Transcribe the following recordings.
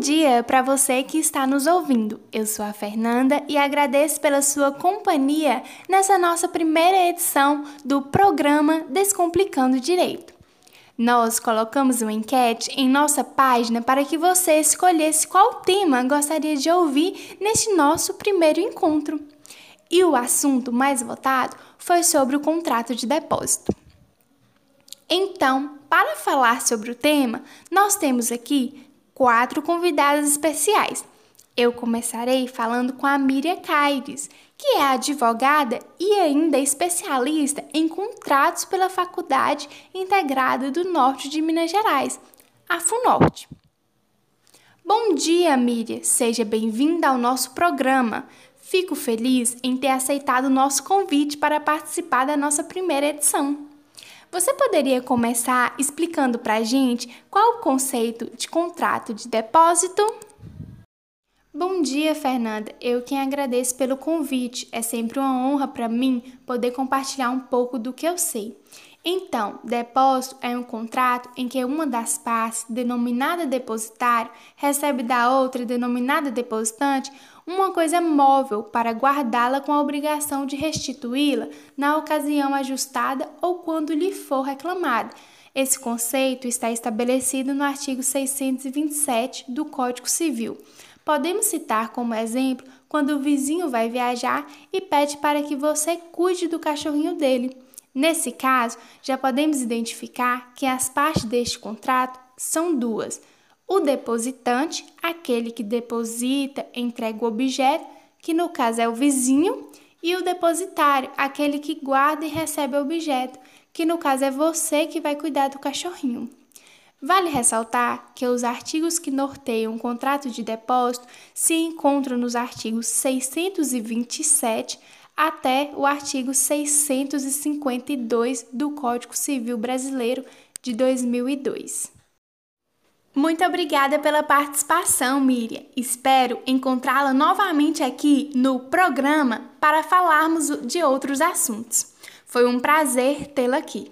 dia para você que está nos ouvindo. Eu sou a Fernanda e agradeço pela sua companhia nessa nossa primeira edição do programa Descomplicando Direito. Nós colocamos uma enquete em nossa página para que você escolhesse qual tema gostaria de ouvir neste nosso primeiro encontro. E o assunto mais votado foi sobre o contrato de depósito. Então, para falar sobre o tema, nós temos aqui quatro convidadas especiais. Eu começarei falando com a Miriam Caires, que é advogada e ainda especialista em contratos pela Faculdade Integrada do Norte de Minas Gerais, a FUNORTE. Bom dia, Miriam. Seja bem-vinda ao nosso programa. Fico feliz em ter aceitado o nosso convite para participar da nossa primeira edição. Você poderia começar explicando para a gente qual o conceito de contrato de depósito? Bom dia, Fernanda. Eu quem agradeço pelo convite. É sempre uma honra para mim poder compartilhar um pouco do que eu sei. Então, depósito é um contrato em que uma das partes, denominada depositário, recebe da outra, denominada depositante, uma coisa móvel para guardá-la com a obrigação de restituí-la na ocasião ajustada ou quando lhe for reclamada. Esse conceito está estabelecido no artigo 627 do Código Civil. Podemos citar como exemplo quando o vizinho vai viajar e pede para que você cuide do cachorrinho dele. Nesse caso, já podemos identificar que as partes deste contrato são duas o depositante, aquele que deposita, entrega o objeto, que no caso é o vizinho, e o depositário, aquele que guarda e recebe o objeto, que no caso é você que vai cuidar do cachorrinho. Vale ressaltar que os artigos que norteiam o contrato de depósito se encontram nos artigos 627 até o artigo 652 do Código Civil Brasileiro de 2002. Muito obrigada pela participação, Miriam. Espero encontrá-la novamente aqui no programa para falarmos de outros assuntos. Foi um prazer tê-la aqui.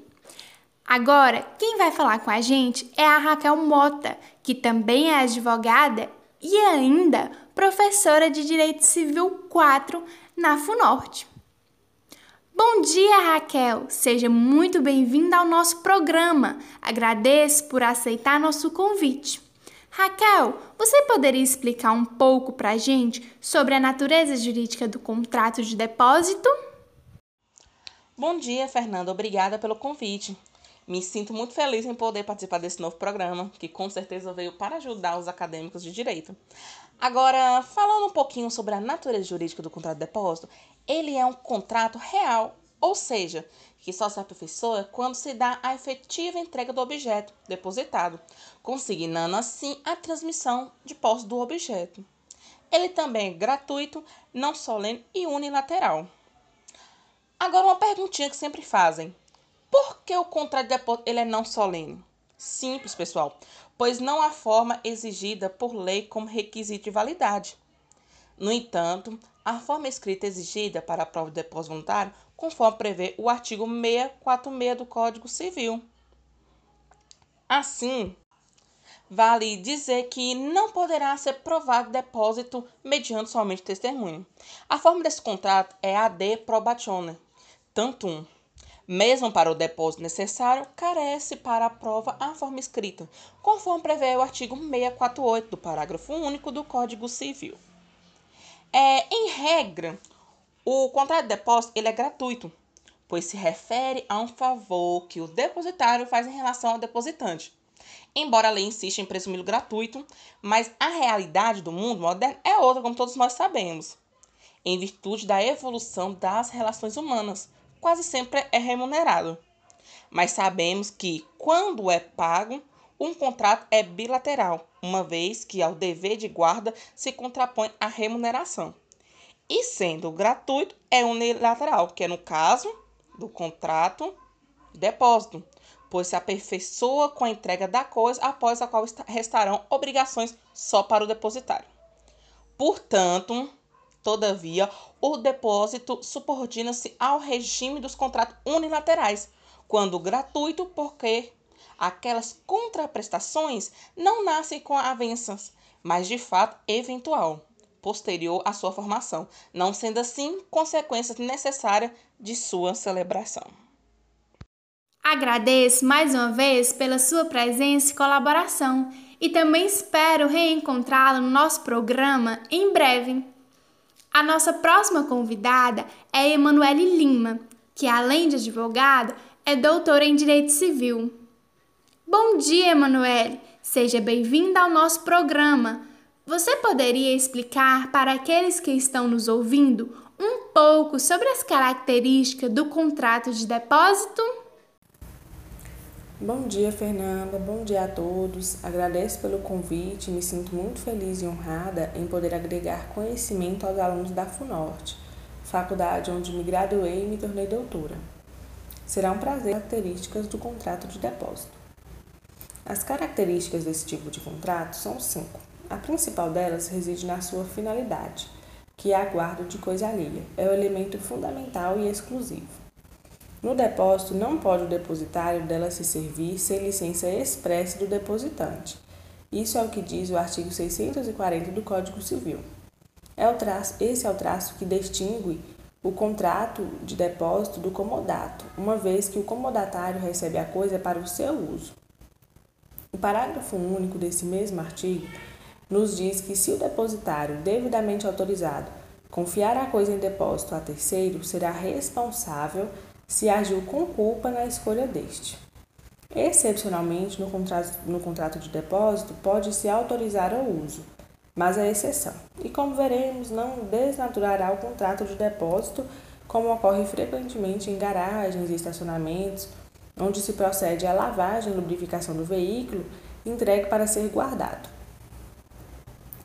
Agora, quem vai falar com a gente é a Raquel Mota, que também é advogada e ainda professora de Direito Civil 4 na FUNORTE. Bom dia, Raquel! Seja muito bem-vinda ao nosso programa. Agradeço por aceitar nosso convite. Raquel, você poderia explicar um pouco para a gente sobre a natureza jurídica do contrato de depósito? Bom dia, Fernanda. Obrigada pelo convite. Me sinto muito feliz em poder participar desse novo programa, que com certeza veio para ajudar os acadêmicos de direito. Agora, falando um pouquinho sobre a natureza jurídica do contrato de depósito, ele é um contrato real, ou seja, que só se aperfeiçoa quando se dá a efetiva entrega do objeto depositado, consignando assim a transmissão de posse do objeto. Ele também é gratuito, não solene e unilateral. Agora uma perguntinha que sempre fazem. Por que o contrato de depósito ele é não solene? Simples, pessoal, pois não há forma exigida por lei como requisito de validade. No entanto, a forma escrita exigida para a prova de depósito voluntário, conforme prevê o artigo 646 do Código Civil. Assim, vale dizer que não poderá ser provado depósito mediante somente testemunho. A forma desse contrato é ad probatione, tanto um. Mesmo para o depósito necessário, carece para a prova a forma escrita, conforme prevê o artigo 648 do parágrafo único do Código Civil. É, em regra, o contrato de depósito ele é gratuito, pois se refere a um favor que o depositário faz em relação ao depositante. Embora a lei insista em presumi-lo gratuito, mas a realidade do mundo moderno é outra, como todos nós sabemos. Em virtude da evolução das relações humanas, quase sempre é remunerado. Mas sabemos que, quando é pago, um contrato é bilateral, uma vez que ao dever de guarda se contrapõe a remuneração. E sendo gratuito, é unilateral, que é no caso do contrato depósito, pois se aperfeiçoa com a entrega da coisa após a qual restarão obrigações só para o depositário. Portanto, todavia, o depósito subordina-se ao regime dos contratos unilaterais, quando gratuito, porque aquelas contraprestações não nascem com avanças, mas de fato eventual, posterior à sua formação, não sendo assim consequência necessária de sua celebração. Agradeço mais uma vez pela sua presença e colaboração e também espero reencontrá-lo no nosso programa em breve. A nossa próxima convidada é Emanuele Lima, que além de advogada, é doutora em Direito Civil. Bom dia, Emanuele! Seja bem-vinda ao nosso programa. Você poderia explicar para aqueles que estão nos ouvindo um pouco sobre as características do contrato de depósito? Bom dia, Fernanda. Bom dia a todos. Agradeço pelo convite me sinto muito feliz e honrada em poder agregar conhecimento aos alunos da FUNORTE, faculdade onde me graduei e me tornei doutora. Será um prazer características do contrato de depósito. As características desse tipo de contrato são cinco. A principal delas reside na sua finalidade, que é a guarda de coisa alheia. É o elemento fundamental e exclusivo. No depósito, não pode o depositário dela se servir sem licença expressa do depositante. Isso é o que diz o artigo 640 do Código Civil. É o traço, esse é o traço que distingue o contrato de depósito do comodato, uma vez que o comodatário recebe a coisa para o seu uso. O parágrafo único desse mesmo artigo nos diz que se o depositário devidamente autorizado confiar a coisa em depósito a terceiro, será responsável se agiu com culpa na escolha deste. Excepcionalmente, no contrato, no contrato de depósito, pode-se autorizar o uso, mas é exceção. E como veremos, não desnaturará o contrato de depósito, como ocorre frequentemente em garagens e estacionamentos, onde se procede à lavagem e lubrificação do veículo entregue para ser guardado.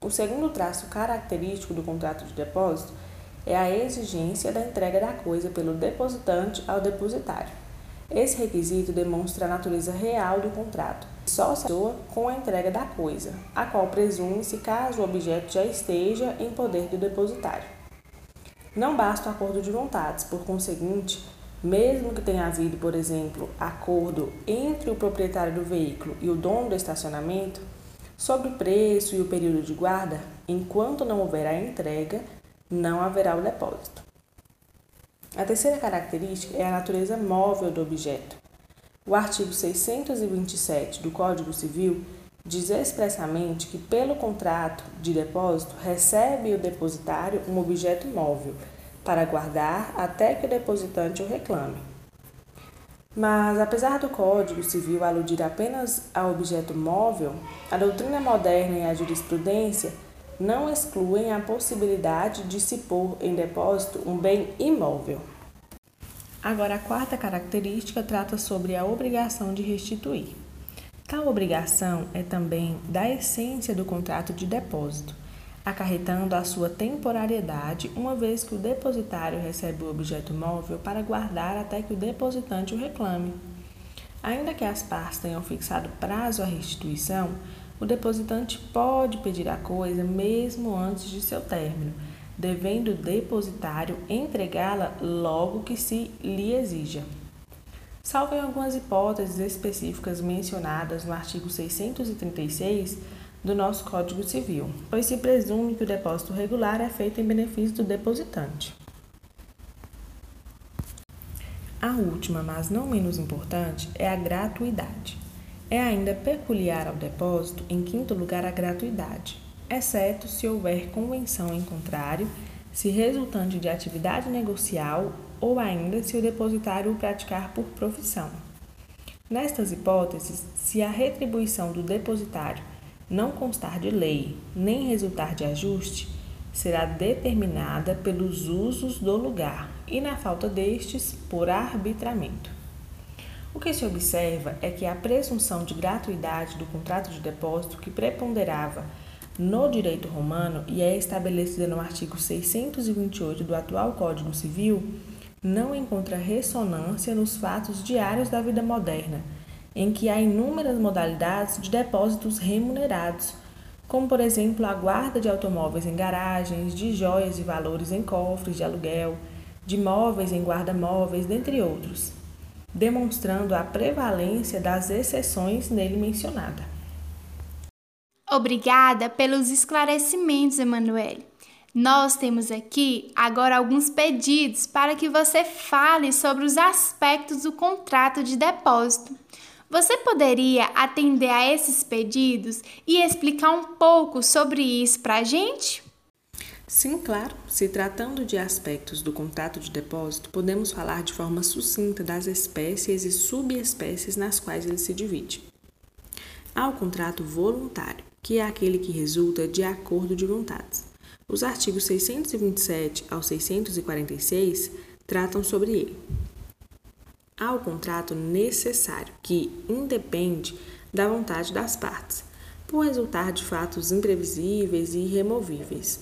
O segundo traço característico do contrato de depósito é a exigência da entrega da coisa pelo depositante ao depositário. Esse requisito demonstra a natureza real do contrato, só se soa com a entrega da coisa, a qual presume-se caso o objeto já esteja em poder do depositário. Não basta o acordo de vontades, por conseguinte, mesmo que tenha havido, por exemplo, acordo entre o proprietário do veículo e o dono do estacionamento sobre o preço e o período de guarda, enquanto não houver a entrega, não haverá o depósito. A terceira característica é a natureza móvel do objeto. O artigo 627 do Código Civil diz expressamente que, pelo contrato de depósito, recebe o depositário um objeto móvel para guardar até que o depositante o reclame. Mas, apesar do Código Civil aludir apenas ao objeto móvel, a doutrina moderna e a jurisprudência não excluem a possibilidade de se pôr em depósito um bem imóvel. Agora, a quarta característica trata sobre a obrigação de restituir. Tal obrigação é também da essência do contrato de depósito, acarretando a sua temporariedade, uma vez que o depositário recebe o objeto móvel para guardar até que o depositante o reclame. Ainda que as partes tenham fixado prazo à restituição, o depositante pode pedir a coisa mesmo antes de seu término, devendo o depositário entregá-la logo que se lhe exija. Salvo em algumas hipóteses específicas mencionadas no artigo 636 do nosso Código Civil, pois se presume que o depósito regular é feito em benefício do depositante. A última, mas não menos importante, é a gratuidade. É ainda peculiar ao depósito, em quinto lugar, a gratuidade, exceto se houver convenção em contrário, se resultante de atividade negocial ou ainda se o depositário o praticar por profissão. Nestas hipóteses, se a retribuição do depositário não constar de lei nem resultar de ajuste, será determinada pelos usos do lugar e, na falta destes, por arbitramento. O que se observa é que a presunção de gratuidade do contrato de depósito que preponderava no direito romano e é estabelecida no artigo 628 do atual Código Civil não encontra ressonância nos fatos diários da vida moderna, em que há inúmeras modalidades de depósitos remunerados, como por exemplo a guarda de automóveis em garagens, de joias e valores em cofres de aluguel, de móveis em guarda-móveis, dentre outros demonstrando a prevalência das exceções nele mencionada. Obrigada pelos esclarecimentos, Emanuele. Nós temos aqui agora alguns pedidos para que você fale sobre os aspectos do contrato de depósito. Você poderia atender a esses pedidos e explicar um pouco sobre isso para a gente? Sim, claro. Se tratando de aspectos do contrato de depósito, podemos falar de forma sucinta das espécies e subespécies nas quais ele se divide. Há o contrato voluntário, que é aquele que resulta de acordo de vontades. Os artigos 627 ao 646 tratam sobre ele. Há o contrato necessário, que independe da vontade das partes, por resultar de fatos imprevisíveis e irremovíveis.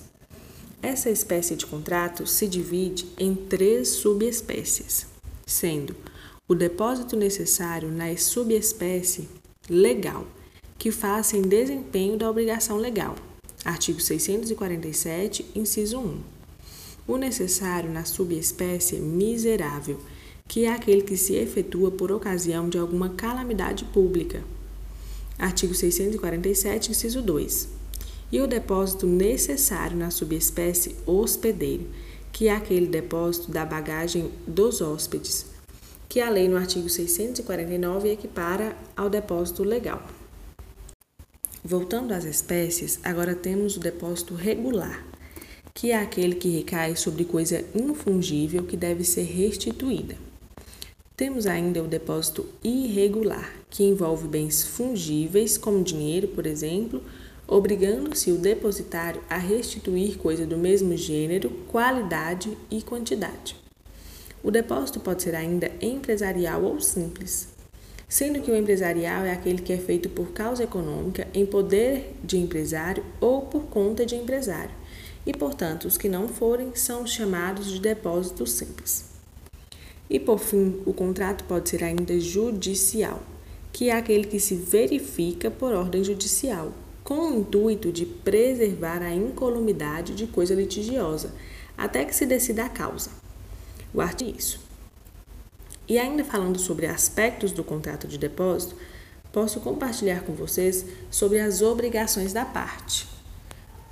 Essa espécie de contrato se divide em três subespécies, sendo o depósito necessário na subespécie legal, que faça em desempenho da obrigação legal, Artigo 647, inciso 1. O necessário na subespécie miserável, que é aquele que se efetua por ocasião de alguma calamidade pública. Artigo 647, inciso 2. E o depósito necessário na subespécie hospedeiro, que é aquele depósito da bagagem dos hóspedes, que a lei no artigo 649 equipara ao depósito legal. Voltando às espécies, agora temos o depósito regular, que é aquele que recai sobre coisa infungível que deve ser restituída. Temos ainda o depósito irregular, que envolve bens fungíveis, como dinheiro, por exemplo, obrigando-se o depositário a restituir coisa do mesmo gênero, qualidade e quantidade. O depósito pode ser ainda empresarial ou simples, sendo que o empresarial é aquele que é feito por causa econômica, em poder de empresário ou por conta de empresário, e, portanto, os que não forem são chamados de depósito simples. E, por fim, o contrato pode ser ainda judicial, que é aquele que se verifica por ordem judicial, com o intuito de preservar a incolumidade de coisa litigiosa, até que se decida a causa. É isso. E ainda falando sobre aspectos do contrato de depósito, posso compartilhar com vocês sobre as obrigações da parte.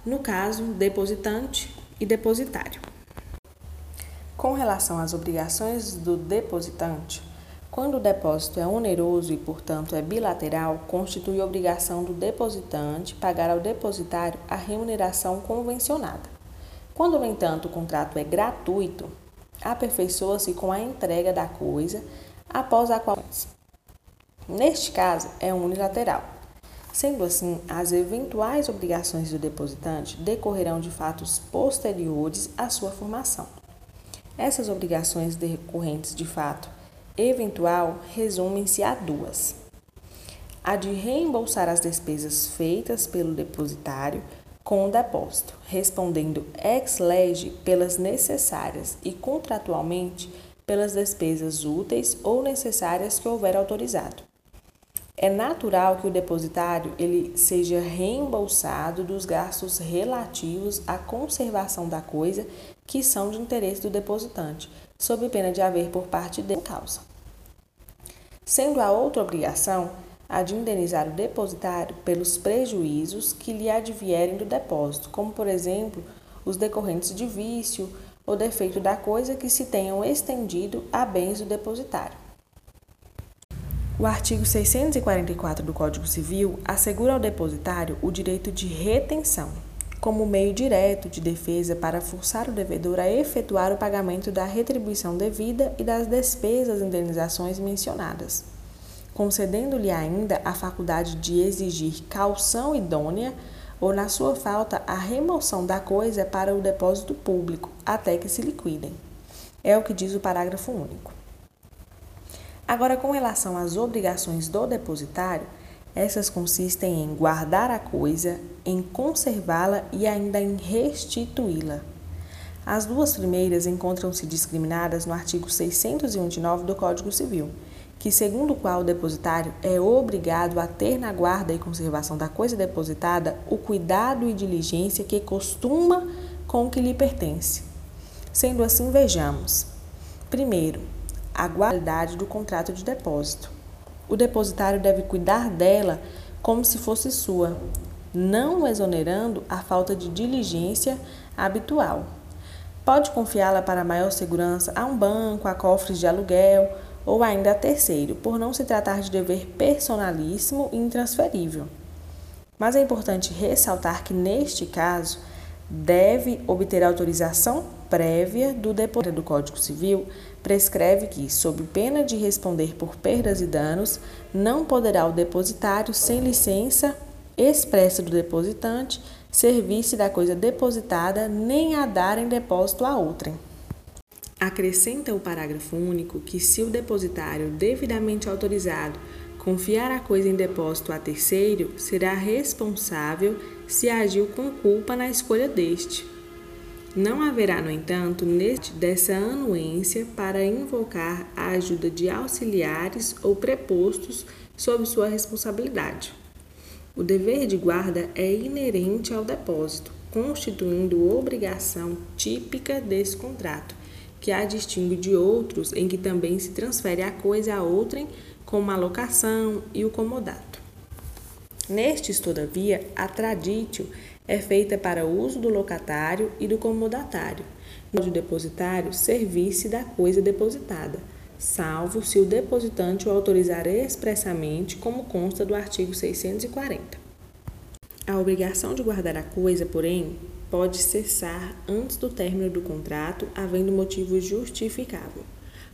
No caso, depositante e depositário. Com relação às obrigações do depositante, quando o depósito é oneroso e, portanto, é bilateral, constitui obrigação do depositante pagar ao depositário a remuneração convencionada. Quando, no entanto, o contrato é gratuito, aperfeiçoa-se com a entrega da coisa após a qual. Neste caso, é unilateral. Sendo assim, as eventuais obrigações do depositante decorrerão de fatos posteriores à sua formação. Essas obrigações decorrentes de fato eventual resumem-se a duas: a de reembolsar as despesas feitas pelo depositário com o depósito, respondendo ex lege pelas necessárias e contratualmente pelas despesas úteis ou necessárias que houver autorizado. É natural que o depositário ele seja reembolsado dos gastos relativos à conservação da coisa que são de interesse do depositante, sob pena de haver por parte dele causa. Sendo a outra obrigação a de indenizar o depositário pelos prejuízos que lhe advierem do depósito, como, por exemplo, os decorrentes de vício ou defeito da coisa que se tenham estendido a bens do depositário. O artigo 644 do Código Civil assegura ao depositário o direito de retenção, como meio direto de defesa para forçar o devedor a efetuar o pagamento da retribuição devida e das despesas e indenizações mencionadas concedendo-lhe ainda a faculdade de exigir calção idônea ou, na sua falta, a remoção da coisa para o depósito público, até que se liquidem. É o que diz o parágrafo único. Agora, com relação às obrigações do depositário, essas consistem em guardar a coisa, em conservá-la e ainda em restituí-la. As duas primeiras encontram-se discriminadas no artigo 629 do Código Civil que segundo o qual o depositário é obrigado a ter na guarda e conservação da coisa depositada o cuidado e diligência que costuma com o que lhe pertence. Sendo assim, vejamos. Primeiro, a qualidade do contrato de depósito. O depositário deve cuidar dela como se fosse sua, não exonerando a falta de diligência habitual. Pode confiá-la para maior segurança a um banco, a cofres de aluguel ou ainda a terceiro, por não se tratar de dever personalíssimo e intransferível. Mas é importante ressaltar que, neste caso, deve obter autorização prévia do depositário do Código Civil, prescreve que, sob pena de responder por perdas e danos, não poderá o depositário, sem licença expressa do depositante, servir-se da coisa depositada nem a dar em depósito a outrem. Acrescenta o parágrafo único que, se o depositário devidamente autorizado confiar a coisa em depósito a terceiro, será responsável se agiu com culpa na escolha deste. Não haverá, no entanto, neste dessa anuência para invocar a ajuda de auxiliares ou prepostos sob sua responsabilidade. O dever de guarda é inerente ao depósito, constituindo obrigação típica desse contrato que a distingue de outros em que também se transfere a coisa a outrem, como a locação e o comodato. Nestes, todavia, a traditio é feita para uso do locatário e do comodatário, no do depositário servir-se da coisa depositada, salvo se o depositante o autorizar expressamente, como consta do artigo 640. A obrigação de guardar a coisa, porém, pode cessar antes do término do contrato, havendo motivo justificável.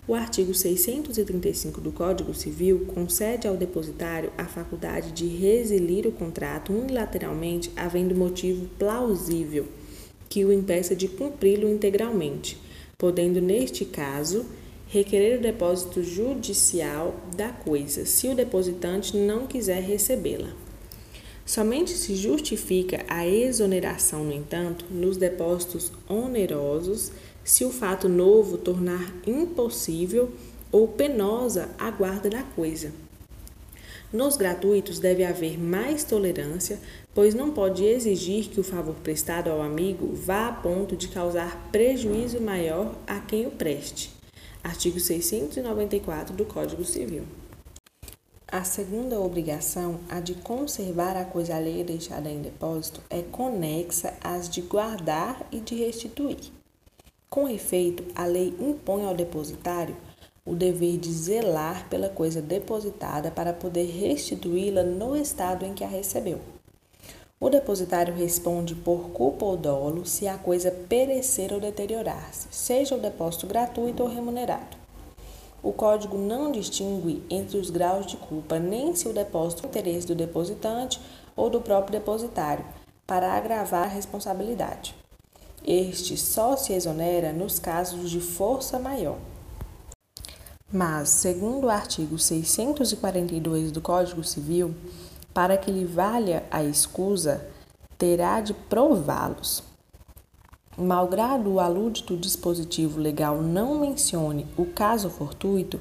O artigo 635 do Código Civil concede ao depositário a faculdade de resilir o contrato unilateralmente, havendo motivo plausível que o impeça de cumpri-lo integralmente, podendo, neste caso, requerer o depósito judicial da coisa, se o depositante não quiser recebê-la. Somente se justifica a exoneração, no entanto, nos depósitos onerosos, se o fato novo tornar impossível ou penosa a guarda da coisa. Nos gratuitos deve haver mais tolerância, pois não pode exigir que o favor prestado ao amigo vá a ponto de causar prejuízo maior a quem o preste. Artigo 694 do Código Civil. A segunda obrigação, a de conservar a coisa alheia deixada em depósito, é conexa às de guardar e de restituir. Com efeito, a lei impõe ao depositário o dever de zelar pela coisa depositada para poder restituí-la no estado em que a recebeu. O depositário responde por culpa ou dolo se a coisa perecer ou deteriorar-se, seja o depósito gratuito ou remunerado. O código não distingue entre os graus de culpa nem se o depósito é interesse do depositante ou do próprio depositário, para agravar a responsabilidade. Este só se exonera nos casos de força maior. Mas, segundo o artigo 642 do Código Civil, para que lhe valha a escusa, terá de prová-los. Malgrado o alúdito dispositivo legal não mencione o caso fortuito,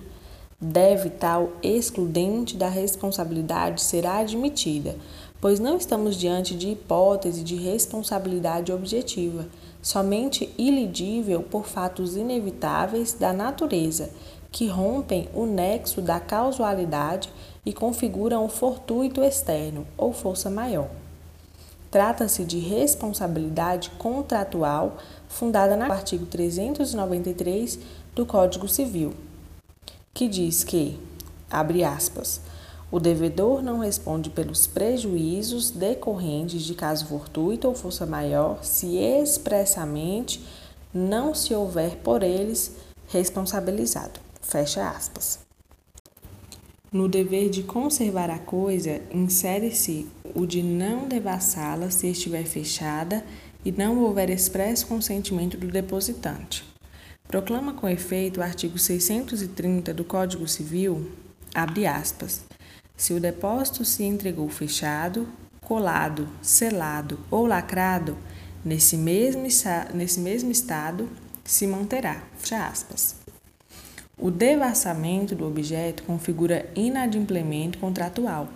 deve tal excludente da responsabilidade ser admitida, pois não estamos diante de hipótese de responsabilidade objetiva, somente ilidível por fatos inevitáveis da natureza, que rompem o nexo da causalidade e configuram o fortuito externo ou força maior. Trata-se de responsabilidade contratual fundada no artigo 393 do Código Civil, que diz que, abre aspas, o devedor não responde pelos prejuízos decorrentes de caso fortuito ou força maior se expressamente não se houver por eles responsabilizado. Fecha aspas. No dever de conservar a coisa, insere-se o de não devassá-la se estiver fechada e não houver expresso consentimento do depositante. Proclama com efeito o artigo 630 do Código Civil, abre aspas, se o depósito se entregou fechado, colado, selado ou lacrado, nesse mesmo, nesse mesmo estado se manterá. O devassamento do objeto configura inadimplemento contratual,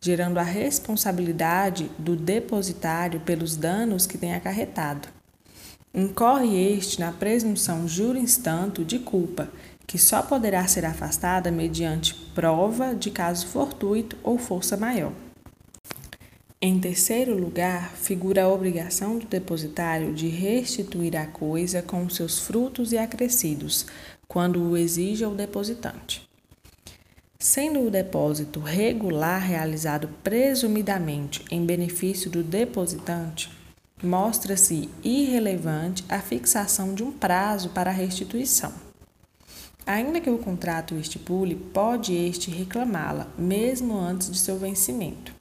gerando a responsabilidade do depositário pelos danos que tem acarretado. Incorre este na presunção juris-tanto de culpa, que só poderá ser afastada mediante prova de caso fortuito ou força maior. Em terceiro lugar, figura a obrigação do depositário de restituir a coisa com seus frutos e acrescidos, quando o exija o depositante. Sendo o depósito regular realizado presumidamente em benefício do depositante, mostra-se irrelevante a fixação de um prazo para a restituição. Ainda que o contrato estipule, pode este reclamá-la, mesmo antes de seu vencimento.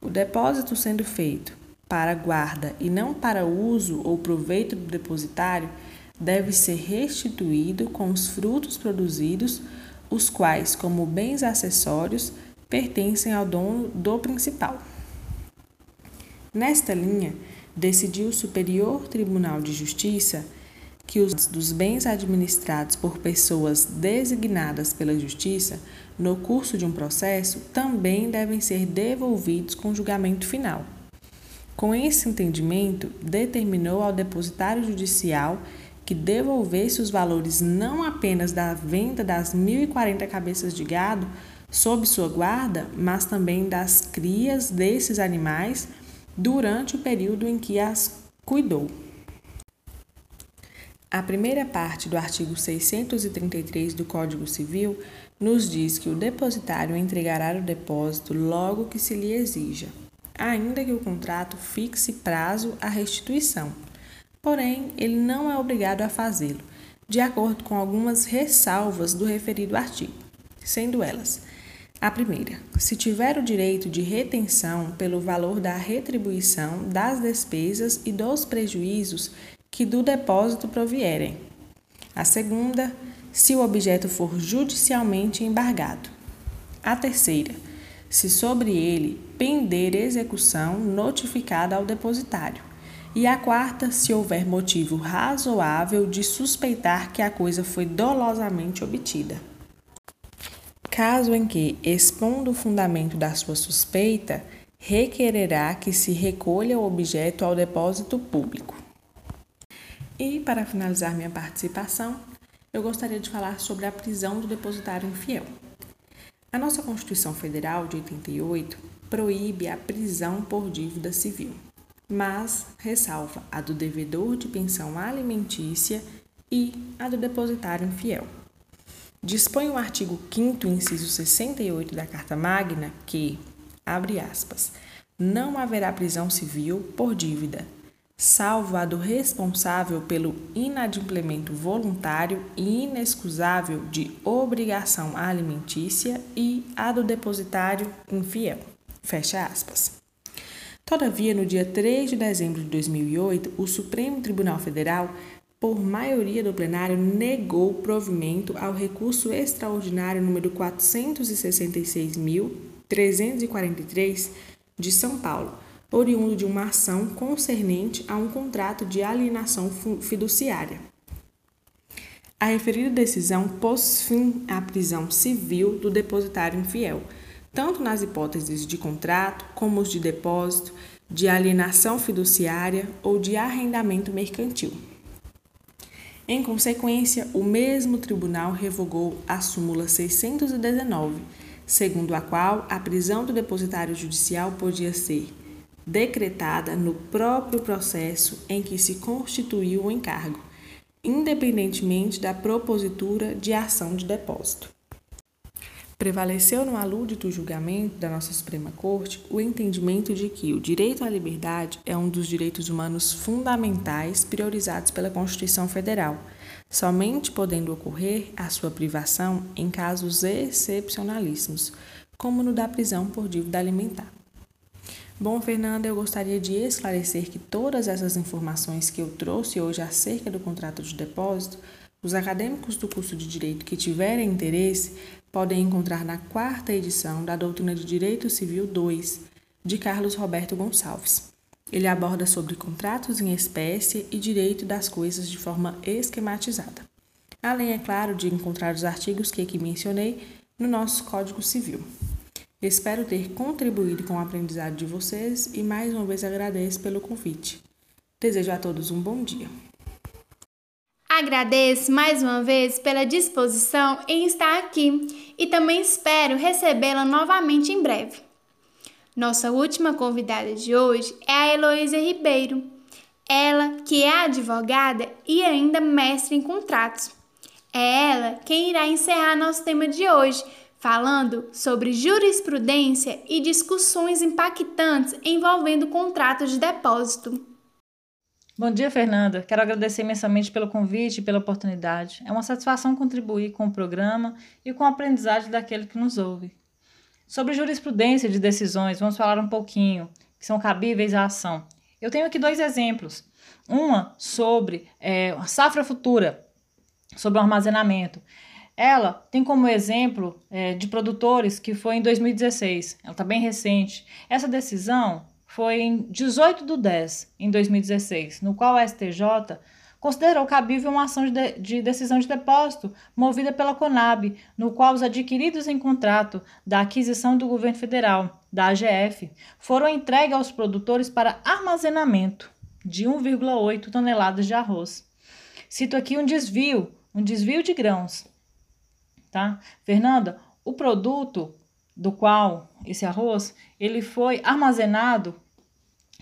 O depósito sendo feito para guarda e não para uso ou proveito do depositário, deve ser restituído com os frutos produzidos os quais, como bens acessórios, pertencem ao dono do principal. Nesta linha, decidiu o Superior Tribunal de Justiça que os dos bens administrados por pessoas designadas pela Justiça no curso de um processo também devem ser devolvidos com julgamento final. Com esse entendimento, determinou ao depositário judicial que devolvesse os valores não apenas da venda das 1.040 cabeças de gado sob sua guarda, mas também das crias desses animais durante o período em que as cuidou. A primeira parte do artigo 633 do Código Civil nos diz que o depositário entregará o depósito logo que se lhe exija, ainda que o contrato fixe prazo à restituição porém, ele não é obrigado a fazê-lo, de acordo com algumas ressalvas do referido artigo, sendo elas: a primeira, se tiver o direito de retenção pelo valor da retribuição das despesas e dos prejuízos que do depósito provierem. A segunda, se o objeto for judicialmente embargado. A terceira, se sobre ele pender execução notificada ao depositário e a quarta, se houver motivo razoável de suspeitar que a coisa foi dolosamente obtida. Caso em que, expondo o fundamento da sua suspeita, requererá que se recolha o objeto ao depósito público. E, para finalizar minha participação, eu gostaria de falar sobre a prisão do depositário infiel. A nossa Constituição Federal de 88 proíbe a prisão por dívida civil mas ressalva a do devedor de pensão alimentícia e a do depositário infiel. Dispõe o artigo 5 inciso 68 da Carta Magna que, abre aspas, não haverá prisão civil por dívida, salvo a do responsável pelo inadimplemento voluntário e inexcusável de obrigação alimentícia e a do depositário infiel. Fecha aspas. Todavia, no dia 3 de dezembro de 2008, o Supremo Tribunal Federal, por maioria do plenário, negou provimento ao recurso extraordinário número 466.343 de São Paulo, oriundo de uma ação concernente a um contrato de alienação fiduciária. A referida decisão pôs fim à prisão civil do depositário infiel tanto nas hipóteses de contrato como os de depósito, de alienação fiduciária ou de arrendamento mercantil. Em consequência, o mesmo tribunal revogou a súmula 619, segundo a qual a prisão do depositário judicial podia ser decretada no próprio processo em que se constituiu o encargo, independentemente da propositura de ação de depósito. Prevaleceu no alúdito julgamento da nossa Suprema Corte o entendimento de que o direito à liberdade é um dos direitos humanos fundamentais priorizados pela Constituição Federal, somente podendo ocorrer a sua privação em casos excepcionalíssimos, como no da prisão por dívida alimentar. Bom, Fernanda, eu gostaria de esclarecer que todas essas informações que eu trouxe hoje acerca do contrato de depósito os acadêmicos do curso de Direito que tiverem interesse podem encontrar na quarta edição da Doutrina de Direito Civil 2, de Carlos Roberto Gonçalves. Ele aborda sobre contratos em espécie e direito das coisas de forma esquematizada. Além, é claro, de encontrar os artigos que aqui mencionei no nosso Código Civil. Espero ter contribuído com o aprendizado de vocês e mais uma vez agradeço pelo convite. Desejo a todos um bom dia. Agradeço mais uma vez pela disposição em estar aqui e também espero recebê-la novamente em breve. Nossa última convidada de hoje é a Heloísa Ribeiro. Ela, que é advogada e ainda mestre em contratos. É ela quem irá encerrar nosso tema de hoje, falando sobre jurisprudência e discussões impactantes envolvendo contratos de depósito. Bom dia, Fernanda. Quero agradecer imensamente pelo convite e pela oportunidade. É uma satisfação contribuir com o programa e com a aprendizagem daquele que nos ouve. Sobre jurisprudência de decisões, vamos falar um pouquinho, que são cabíveis à ação. Eu tenho aqui dois exemplos. Uma sobre é, a safra futura, sobre o armazenamento. Ela tem como exemplo é, de produtores que foi em 2016, ela está bem recente. Essa decisão foi em 18 de 10, em 2016, no qual a STJ considerou cabível uma ação de, de, decisão de depósito movida pela Conab, no qual os adquiridos em contrato da aquisição do governo federal, da AGF, foram entregues aos produtores para armazenamento de 1,8 toneladas de arroz. Cito aqui um desvio, um desvio de grãos. Tá? Fernanda, o produto do qual esse arroz ele foi armazenado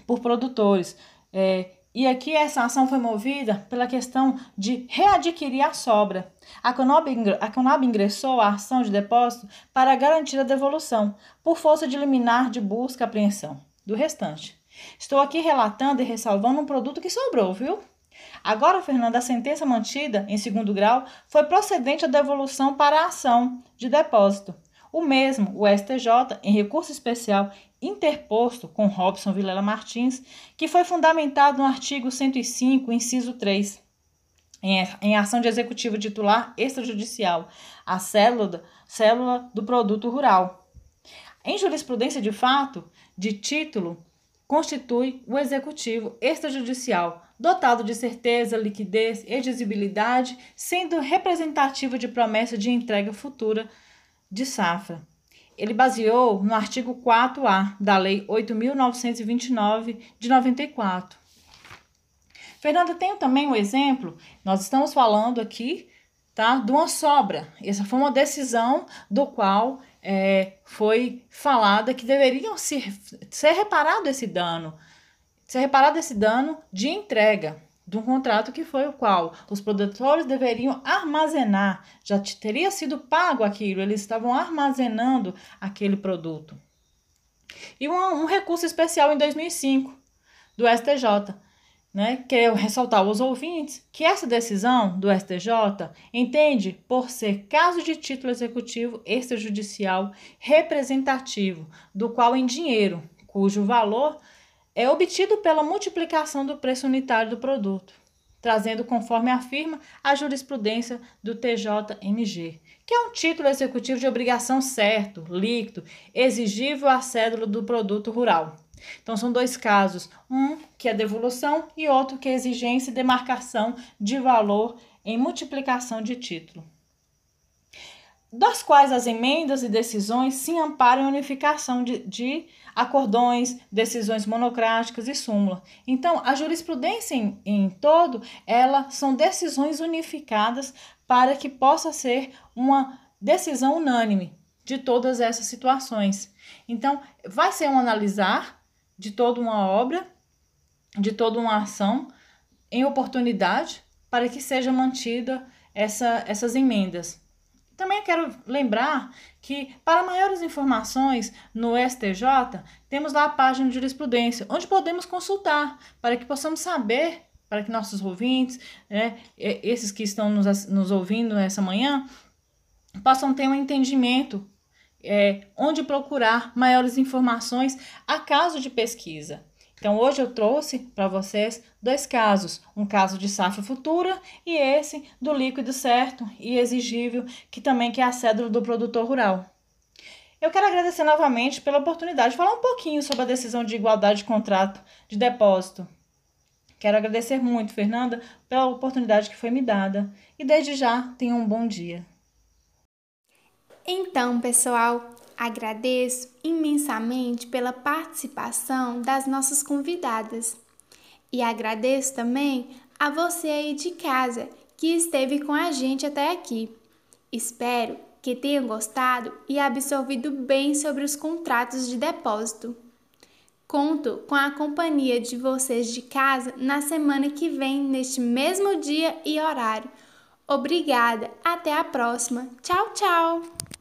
por produtores é, e aqui essa ação foi movida pela questão de readquirir a sobra. A Conab, ingressou a ação de depósito para garantir a devolução, por força de liminar de busca e apreensão do restante. Estou aqui relatando e ressalvando um produto que sobrou, viu? Agora, Fernanda, a sentença mantida em segundo grau foi procedente à devolução para a ação de depósito. O mesmo, o STJ, em recurso especial interposto com Robson Vilela Martins, que foi fundamentado no artigo 105, inciso 3, em, ação de executivo titular extrajudicial, a célula, célula do produto rural. Em jurisprudência de fato, de título, constitui o executivo extrajudicial, dotado de certeza, liquidez, exigibilidade, sendo representativo de promessa de entrega futura de safra. Ele baseou no artigo 4A da Lei 8.929 de 94. Fernanda, tenho também um exemplo. Nós estamos falando aqui tá, de uma sobra. Essa foi uma decisão do qual é, foi falada que deveria ser, ser reparado esse dano. Ser reparado esse dano de entrega de um contrato que foi o qual os produtores deveriam armazenar, já teria sido pago aquilo, eles estavam armazenando aquele produto. E um, um recurso especial em 2005 do STJ, né? Quero ressaltar aos ouvintes que essa decisão do STJ entende por ser caso de título executivo extrajudicial representativo, do qual em dinheiro, cujo valor é obtido pela multiplicação do preço unitário do produto, trazendo, conforme afirma, a jurisprudência do TJMG, que é um título executivo de obrigação certo, líquido, exigível à cédula do produto rural. Então, são dois casos: um que é devolução e outro que é exigência e demarcação de valor em multiplicação de título das quais as emendas e decisões se amparam em unificação de, de acordões, decisões monocráticas e súmula. Então, a jurisprudência em, em todo, ela são decisões unificadas para que possa ser uma decisão unânime de todas essas situações. Então, vai ser um analisar de toda uma obra, de toda uma ação, em oportunidade, para que seja mantida essa, essas emendas. Também quero lembrar que, para maiores informações no STJ, temos lá a página de jurisprudência, onde podemos consultar para que possamos saber, para que nossos ouvintes, né, esses que estão nos, nos ouvindo nessa manhã, possam ter um entendimento é, onde procurar maiores informações a caso de pesquisa. Então, hoje eu trouxe para vocês dois casos: um caso de safra futura e esse do líquido certo e exigível, que também que é a cédula do produtor rural. Eu quero agradecer novamente pela oportunidade de falar um pouquinho sobre a decisão de igualdade de contrato de depósito. Quero agradecer muito, Fernanda, pela oportunidade que foi me dada e desde já tenha um bom dia. Então, pessoal, Agradeço imensamente pela participação das nossas convidadas e agradeço também a você aí de casa que esteve com a gente até aqui. Espero que tenha gostado e absorvido bem sobre os contratos de depósito. Conto com a companhia de vocês de casa na semana que vem, neste mesmo dia e horário. Obrigada, até a próxima. Tchau, tchau!